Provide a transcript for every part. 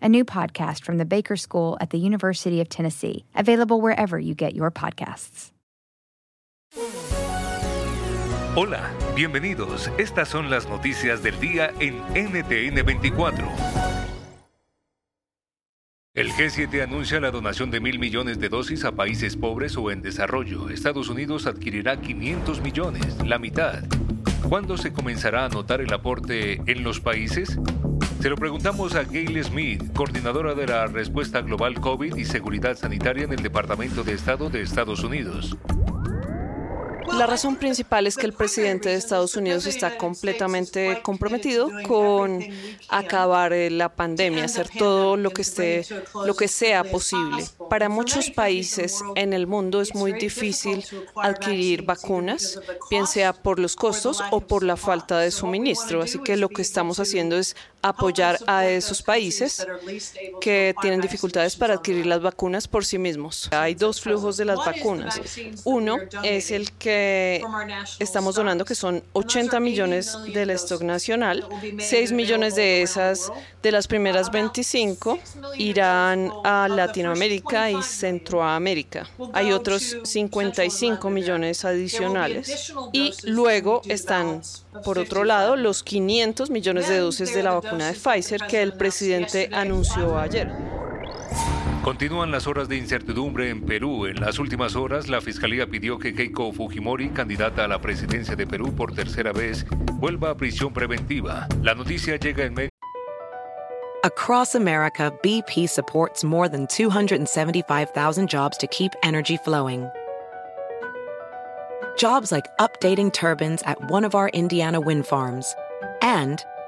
a new podcast from the Baker School at the University of Tennessee, available wherever you get your podcasts. Hola, bienvenidos. Estas son las noticias del día en NTN 24. El G7 anuncia la donación de mil millones de dosis a países pobres o en desarrollo. Estados Unidos adquirirá 500 millones, la mitad. ¿Cuándo se comenzará a notar el aporte en los países? Se lo preguntamos a Gail Smith, coordinadora de la respuesta global COVID y seguridad sanitaria en el Departamento de Estado de Estados Unidos. La razón principal es que el presidente de Estados Unidos está completamente comprometido con acabar eh, la pandemia, hacer todo lo que esté, lo que sea posible. Para muchos países en el mundo es muy difícil adquirir vacunas, bien sea por los costos o por la falta de suministro. Así que lo que estamos haciendo es apoyar a esos países que tienen dificultades para adquirir las vacunas por sí mismos. Hay dos flujos de las vacunas. Uno es el que estamos donando, que son 80 millones del stock nacional. 6 millones de esas, de las primeras 25, irán a Latinoamérica y Centroamérica. Hay otros 55 millones adicionales. Y luego están, por otro lado, los 500 millones de dosis de la vacuna de Pfizer que el presidente anunció ayer. Continúan las horas de incertidumbre en Perú. En las últimas horas, la Fiscalía pidió que Keiko Fujimori, candidata a la presidencia de Perú por tercera vez, vuelva a prisión preventiva. La noticia llega en medio. Across America, BP supports more than 275,000 jobs to keep energy flowing. Jobs like updating turbines at one of our Indiana wind farms and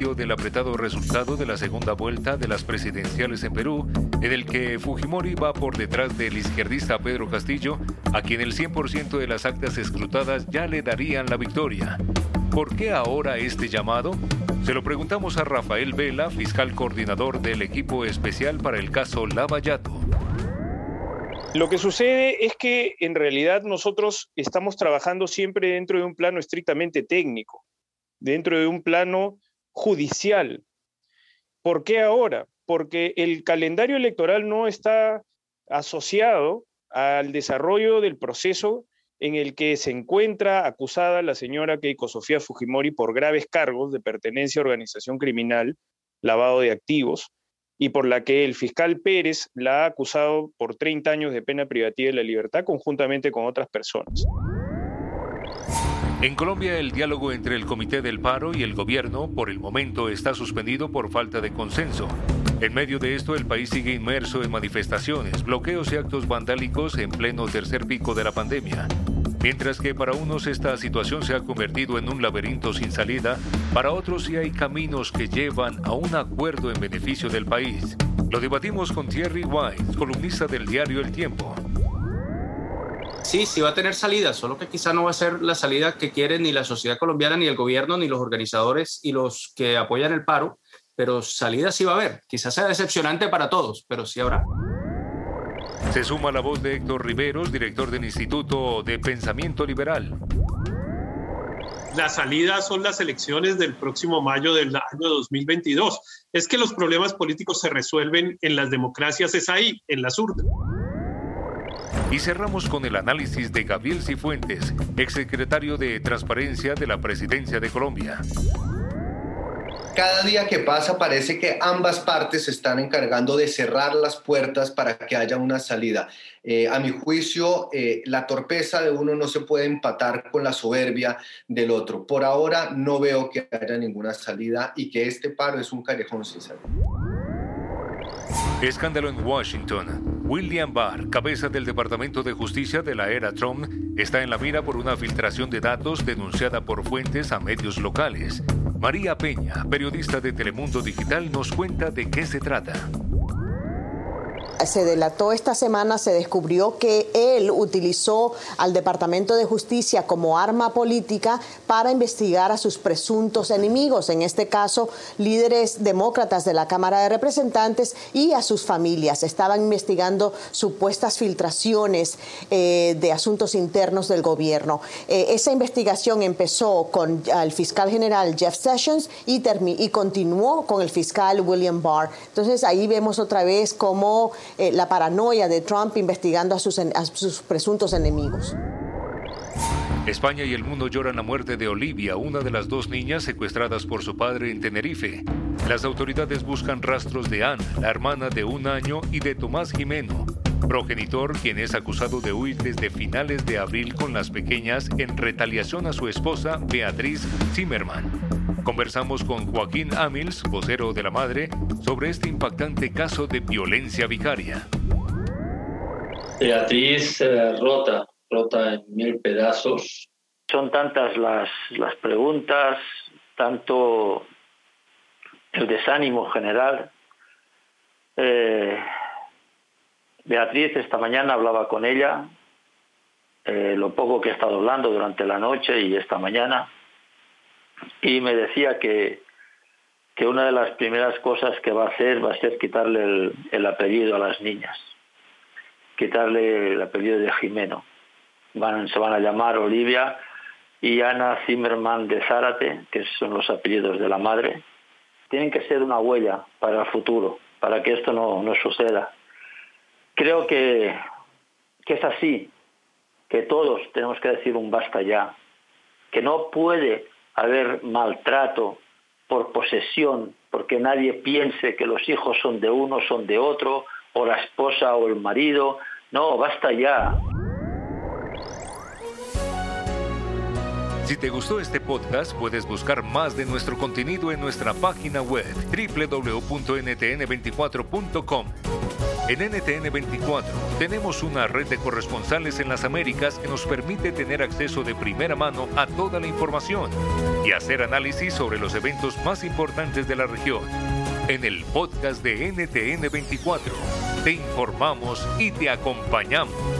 Del apretado resultado de la segunda vuelta de las presidenciales en Perú, en el que Fujimori va por detrás del izquierdista Pedro Castillo, a quien el 100% de las actas escrutadas ya le darían la victoria. ¿Por qué ahora este llamado? Se lo preguntamos a Rafael Vela, fiscal coordinador del equipo especial para el caso Lavallato. Lo que sucede es que en realidad nosotros estamos trabajando siempre dentro de un plano estrictamente técnico, dentro de un plano judicial. ¿Por qué ahora? Porque el calendario electoral no está asociado al desarrollo del proceso en el que se encuentra acusada la señora Keiko Sofía Fujimori por graves cargos de pertenencia a organización criminal, lavado de activos, y por la que el fiscal Pérez la ha acusado por 30 años de pena privativa de la libertad conjuntamente con otras personas. En Colombia, el diálogo entre el Comité del Paro y el gobierno por el momento está suspendido por falta de consenso. En medio de esto, el país sigue inmerso en manifestaciones, bloqueos y actos vandálicos en pleno tercer pico de la pandemia. Mientras que para unos esta situación se ha convertido en un laberinto sin salida, para otros sí hay caminos que llevan a un acuerdo en beneficio del país. Lo debatimos con Thierry White, columnista del diario El Tiempo. Sí, sí va a tener salida, solo que quizá no va a ser la salida que quiere ni la sociedad colombiana, ni el gobierno, ni los organizadores y los que apoyan el paro, pero salida sí va a haber. Quizás sea decepcionante para todos, pero sí habrá. Se suma la voz de Héctor Riveros, director del Instituto de Pensamiento Liberal. La salida son las elecciones del próximo mayo del año 2022. Es que los problemas políticos se resuelven en las democracias, es ahí, en las urnas. Y cerramos con el análisis de Gabriel Cifuentes, exsecretario de Transparencia de la Presidencia de Colombia. Cada día que pasa parece que ambas partes se están encargando de cerrar las puertas para que haya una salida. Eh, a mi juicio, eh, la torpeza de uno no se puede empatar con la soberbia del otro. Por ahora no veo que haya ninguna salida y que este paro es un callejón sin salida. Escándalo en Washington. William Barr, cabeza del Departamento de Justicia de la era Trump, está en la mira por una filtración de datos denunciada por fuentes a medios locales. María Peña, periodista de Telemundo Digital, nos cuenta de qué se trata se delató esta semana, se descubrió que él utilizó al Departamento de Justicia como arma política para investigar a sus presuntos enemigos, en este caso líderes demócratas de la Cámara de Representantes y a sus familias. Estaban investigando supuestas filtraciones eh, de asuntos internos del gobierno. Eh, esa investigación empezó con el fiscal general Jeff Sessions y, y continuó con el fiscal William Barr. Entonces ahí vemos otra vez cómo eh, la paranoia de Trump investigando a sus, a sus presuntos enemigos. España y el mundo lloran la muerte de Olivia, una de las dos niñas secuestradas por su padre en Tenerife. Las autoridades buscan rastros de Ana, la hermana de un año, y de Tomás Jimeno, progenitor quien es acusado de huir desde finales de abril con las pequeñas en retaliación a su esposa Beatriz Zimmerman. Conversamos con Joaquín Amils, vocero de la madre, sobre este impactante caso de violencia vicaria. Beatriz eh, rota, rota en mil pedazos. Son tantas las, las preguntas, tanto el desánimo general. Eh, Beatriz esta mañana hablaba con ella, eh, lo poco que he estado hablando durante la noche y esta mañana, y me decía que, que una de las primeras cosas que va a hacer va a ser quitarle el, apellido a las niñas, quitarle el apellido de Jimeno. Van, se van a llamar Olivia y Ana Zimmerman de Zárate, que son los apellidos de la madre. Tienen que ser una huella para el futuro, para que esto no, no suceda. Creo que, que es así, que todos tenemos que decir un basta ya, que no puede haber maltrato por posesión, porque nadie piense que los hijos son de uno, son de otro, o la esposa o el marido. No, basta ya. Si te gustó este podcast, puedes buscar más de nuestro contenido en nuestra página web www.ntn24.com. En NTN 24 tenemos una red de corresponsales en las Américas que nos permite tener acceso de primera mano a toda la información y hacer análisis sobre los eventos más importantes de la región. En el podcast de NTN 24 te informamos y te acompañamos.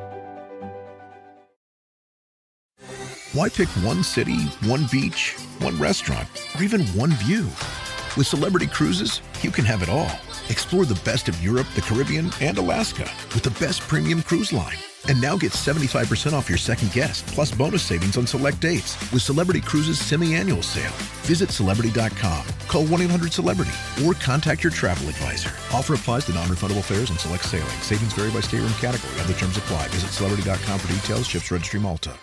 Why pick one city, one beach, one restaurant, or even one view? With Celebrity Cruises, you can have it all. Explore the best of Europe, the Caribbean, and Alaska with the best premium cruise line. And now get 75% off your second guest, plus bonus savings on select dates with Celebrity Cruises semi-annual sale. Visit Celebrity.com, call 1-800-CELEBRITY, or contact your travel advisor. Offer applies to non-refundable fares and select sailing. Savings vary by stateroom category. Other terms apply. Visit Celebrity.com for details. Ships Registry Malta.